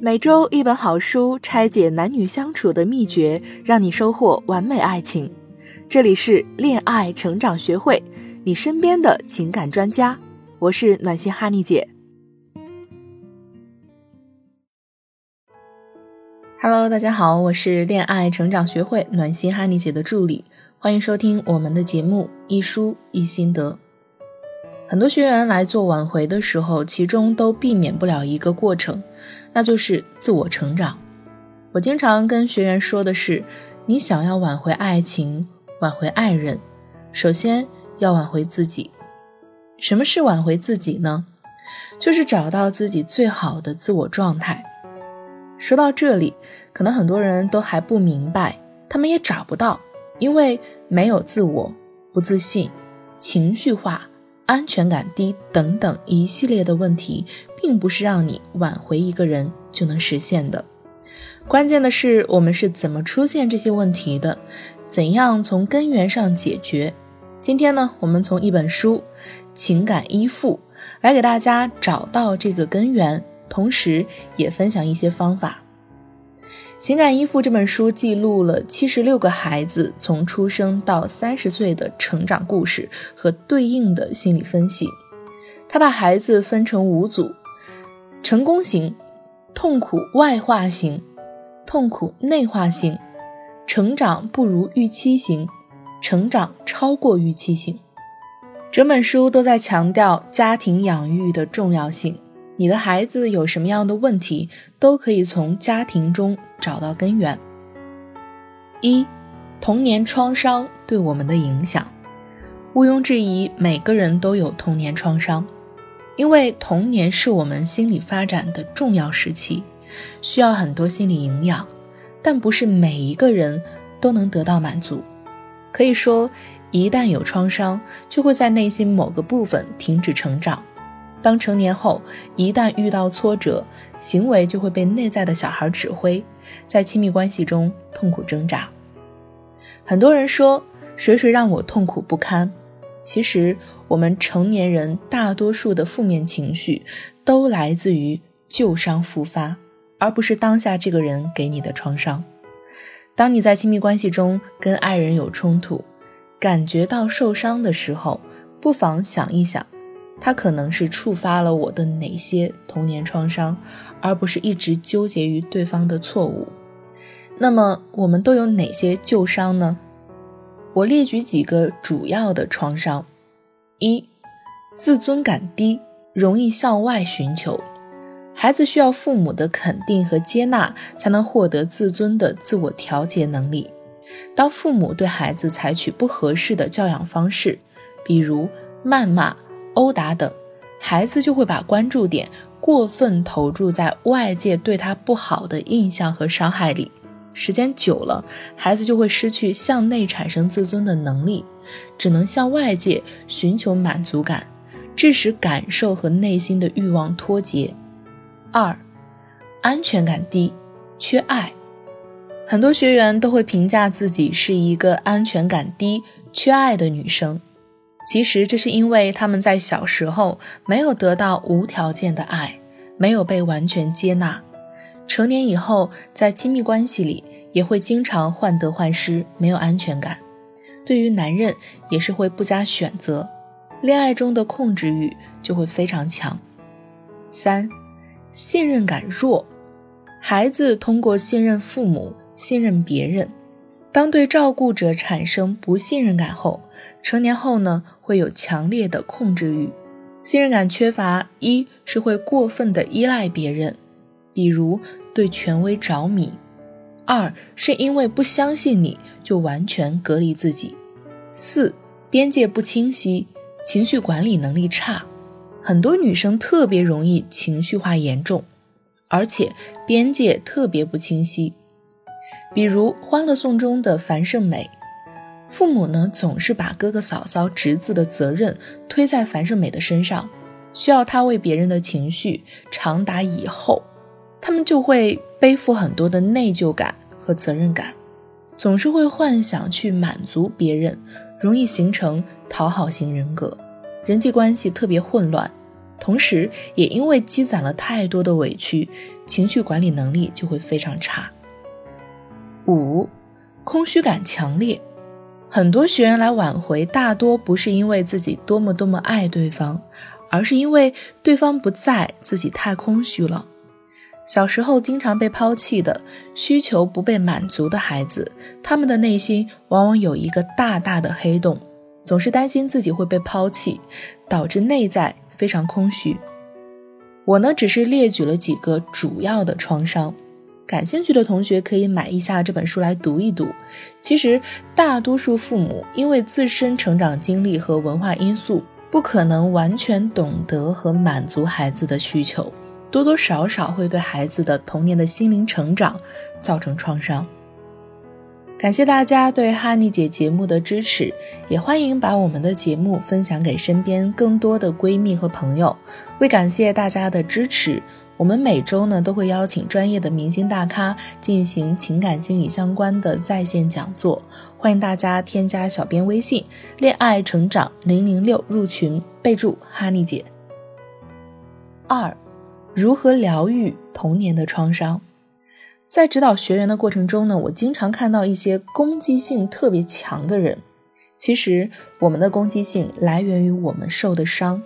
每周一本好书，拆解男女相处的秘诀，让你收获完美爱情。这里是恋爱成长学会，你身边的情感专家。我是暖心哈尼姐。Hello，大家好，我是恋爱成长学会暖心哈尼姐的助理，欢迎收听我们的节目一书一心得。很多学员来做挽回的时候，其中都避免不了一个过程。那就是自我成长。我经常跟学员说的是：你想要挽回爱情、挽回爱人，首先要挽回自己。什么是挽回自己呢？就是找到自己最好的自我状态。说到这里，可能很多人都还不明白，他们也找不到，因为没有自我、不自信、情绪化。安全感低等等一系列的问题，并不是让你挽回一个人就能实现的。关键的是，我们是怎么出现这些问题的？怎样从根源上解决？今天呢，我们从一本书《情感依附》来给大家找到这个根源，同时也分享一些方法。《情感依附》这本书记录了七十六个孩子从出生到三十岁的成长故事和对应的心理分析。他把孩子分成五组：成功型、痛苦外化型、痛苦内化型、成长不如预期型、成长超过预期型。整本书都在强调家庭养育的重要性。你的孩子有什么样的问题，都可以从家庭中找到根源。一，童年创伤对我们的影响，毋庸置疑，每个人都有童年创伤，因为童年是我们心理发展的重要时期，需要很多心理营养，但不是每一个人都能得到满足。可以说，一旦有创伤，就会在内心某个部分停止成长。当成年后，一旦遇到挫折，行为就会被内在的小孩指挥，在亲密关系中痛苦挣扎。很多人说谁谁让我痛苦不堪，其实我们成年人大多数的负面情绪都来自于旧伤复发，而不是当下这个人给你的创伤。当你在亲密关系中跟爱人有冲突，感觉到受伤的时候，不妨想一想。他可能是触发了我的哪些童年创伤，而不是一直纠结于对方的错误。那么我们都有哪些旧伤呢？我列举几个主要的创伤：一、自尊感低，容易向外寻求。孩子需要父母的肯定和接纳，才能获得自尊的自我调节能力。当父母对孩子采取不合适的教养方式，比如谩骂。殴打等，孩子就会把关注点过分投注在外界对他不好的印象和伤害里，时间久了，孩子就会失去向内产生自尊的能力，只能向外界寻求满足感，致使感受和内心的欲望脱节。二，安全感低，缺爱，很多学员都会评价自己是一个安全感低、缺爱的女生。其实这是因为他们在小时候没有得到无条件的爱，没有被完全接纳。成年以后，在亲密关系里也会经常患得患失，没有安全感。对于男人也是会不加选择，恋爱中的控制欲就会非常强。三，信任感弱，孩子通过信任父母、信任别人，当对照顾者产生不信任感后。成年后呢，会有强烈的控制欲，信任感缺乏，一是会过分的依赖别人，比如对权威着迷；二是因为不相信你就完全隔离自己；四边界不清晰，情绪管理能力差，很多女生特别容易情绪化严重，而且边界特别不清晰，比如《欢乐颂》中的樊胜美。父母呢，总是把哥哥嫂嫂、侄子的责任推在樊胜美的身上，需要她为别人的情绪长达以后，他们就会背负很多的内疚感和责任感，总是会幻想去满足别人，容易形成讨好型人格，人际关系特别混乱，同时也因为积攒了太多的委屈，情绪管理能力就会非常差。五，空虚感强烈，很多学员来挽回，大多不是因为自己多么多么爱对方，而是因为对方不在，自己太空虚了。小时候经常被抛弃的需求不被满足的孩子，他们的内心往往有一个大大的黑洞，总是担心自己会被抛弃，导致内在非常空虚。我呢，只是列举了几个主要的创伤，感兴趣的同学可以买一下这本书来读一读。其实，大多数父母因为自身成长经历和文化因素，不可能完全懂得和满足孩子的需求。多多少少会对孩子的童年的心灵成长造成创伤。感谢大家对哈尼姐节目的支持，也欢迎把我们的节目分享给身边更多的闺蜜和朋友。为感谢大家的支持，我们每周呢都会邀请专业的明星大咖进行情感心理相关的在线讲座，欢迎大家添加小编微信“恋爱成长零零六”入群，备注“哈尼姐”。二。如何疗愈童年的创伤？在指导学员的过程中呢，我经常看到一些攻击性特别强的人。其实，我们的攻击性来源于我们受的伤。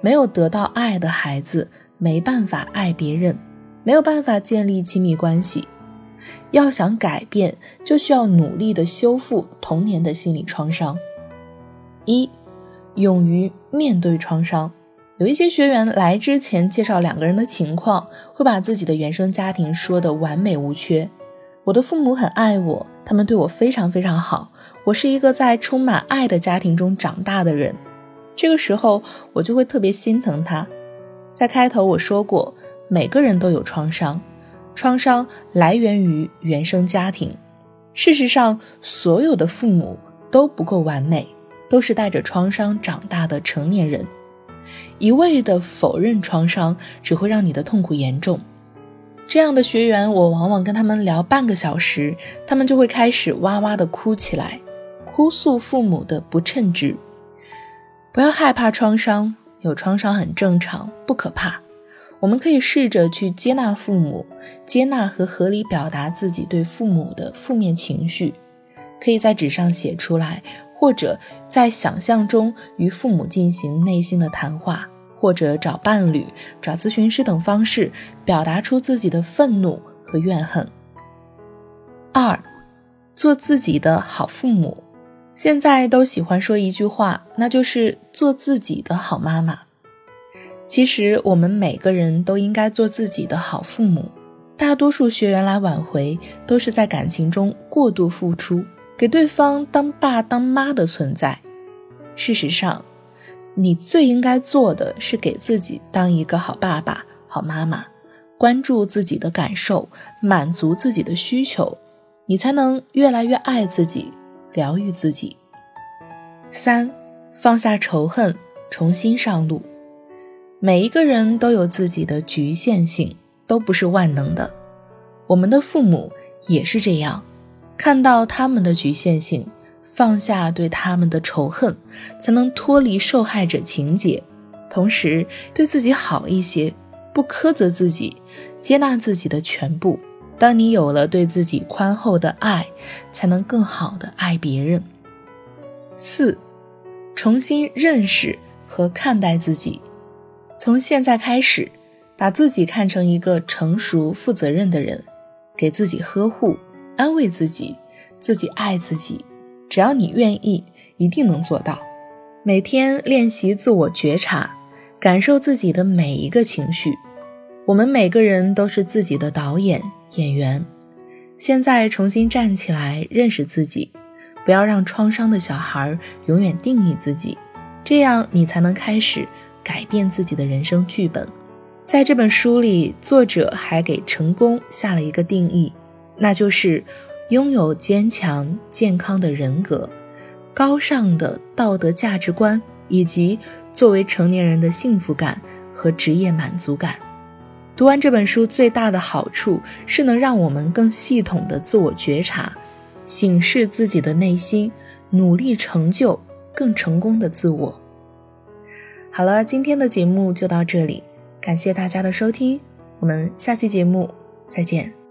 没有得到爱的孩子，没办法爱别人，没有办法建立亲密关系。要想改变，就需要努力的修复童年的心理创伤。一，勇于面对创伤。有一些学员来之前介绍两个人的情况，会把自己的原生家庭说的完美无缺。我的父母很爱我，他们对我非常非常好。我是一个在充满爱的家庭中长大的人。这个时候，我就会特别心疼他。在开头我说过，每个人都有创伤，创伤来源于原生家庭。事实上，所有的父母都不够完美，都是带着创伤长大的成年人。一味的否认创伤，只会让你的痛苦严重。这样的学员，我往往跟他们聊半个小时，他们就会开始哇哇的哭起来，哭诉父母的不称职。不要害怕创伤，有创伤很正常，不可怕。我们可以试着去接纳父母，接纳和合理表达自己对父母的负面情绪，可以在纸上写出来。或者在想象中与父母进行内心的谈话，或者找伴侣、找咨询师等方式表达出自己的愤怒和怨恨。二，做自己的好父母。现在都喜欢说一句话，那就是做自己的好妈妈。其实我们每个人都应该做自己的好父母。大多数学员来挽回，都是在感情中过度付出。给对方当爸当妈的存在，事实上，你最应该做的是给自己当一个好爸爸、好妈妈，关注自己的感受，满足自己的需求，你才能越来越爱自己，疗愈自己。三，放下仇恨，重新上路。每一个人都有自己的局限性，都不是万能的。我们的父母也是这样。看到他们的局限性，放下对他们的仇恨，才能脱离受害者情节，同时对自己好一些，不苛责自己，接纳自己的全部。当你有了对自己宽厚的爱，才能更好的爱别人。四，重新认识和看待自己，从现在开始，把自己看成一个成熟、负责任的人，给自己呵护。安慰自己，自己爱自己，只要你愿意，一定能做到。每天练习自我觉察，感受自己的每一个情绪。我们每个人都是自己的导演、演员。现在重新站起来，认识自己，不要让创伤的小孩永远定义自己，这样你才能开始改变自己的人生剧本。在这本书里，作者还给成功下了一个定义。那就是拥有坚强健康的人格、高尚的道德价值观，以及作为成年人的幸福感和职业满足感。读完这本书最大的好处是能让我们更系统的自我觉察，醒视自己的内心，努力成就更成功的自我。好了，今天的节目就到这里，感谢大家的收听，我们下期节目再见。